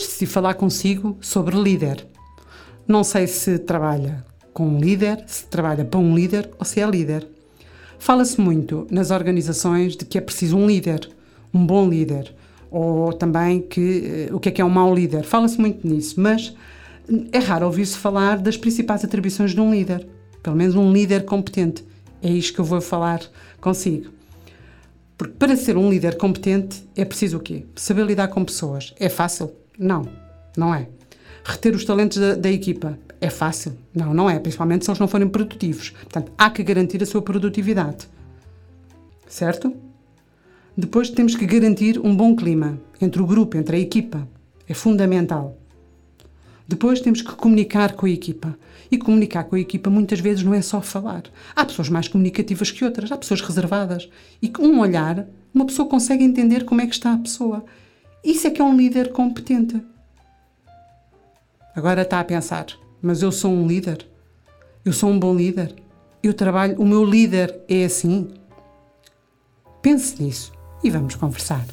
Decidi falar consigo sobre líder. Não sei se trabalha com um líder, se trabalha para um líder ou se é líder. Fala-se muito nas organizações de que é preciso um líder, um bom líder, ou também que o que é que é um mau líder. Fala-se muito nisso, mas é raro ouvir-se falar das principais atribuições de um líder, pelo menos um líder competente. É isto que eu vou falar consigo. Porque para ser um líder competente é preciso o quê? Saber lidar com pessoas. É fácil? Não, não é. Reter os talentos da, da equipa. É fácil? Não, não é. Principalmente se eles não forem produtivos. Portanto, há que garantir a sua produtividade. Certo? Depois temos que garantir um bom clima entre o grupo, entre a equipa. É fundamental. Depois temos que comunicar com a equipa. E comunicar com a equipa muitas vezes não é só falar. Há pessoas mais comunicativas que outras, há pessoas reservadas. E com um olhar, uma pessoa consegue entender como é que está a pessoa. Isso é que é um líder competente. Agora está a pensar, mas eu sou um líder? Eu sou um bom líder? Eu trabalho, o meu líder é assim? Pense nisso e vamos conversar.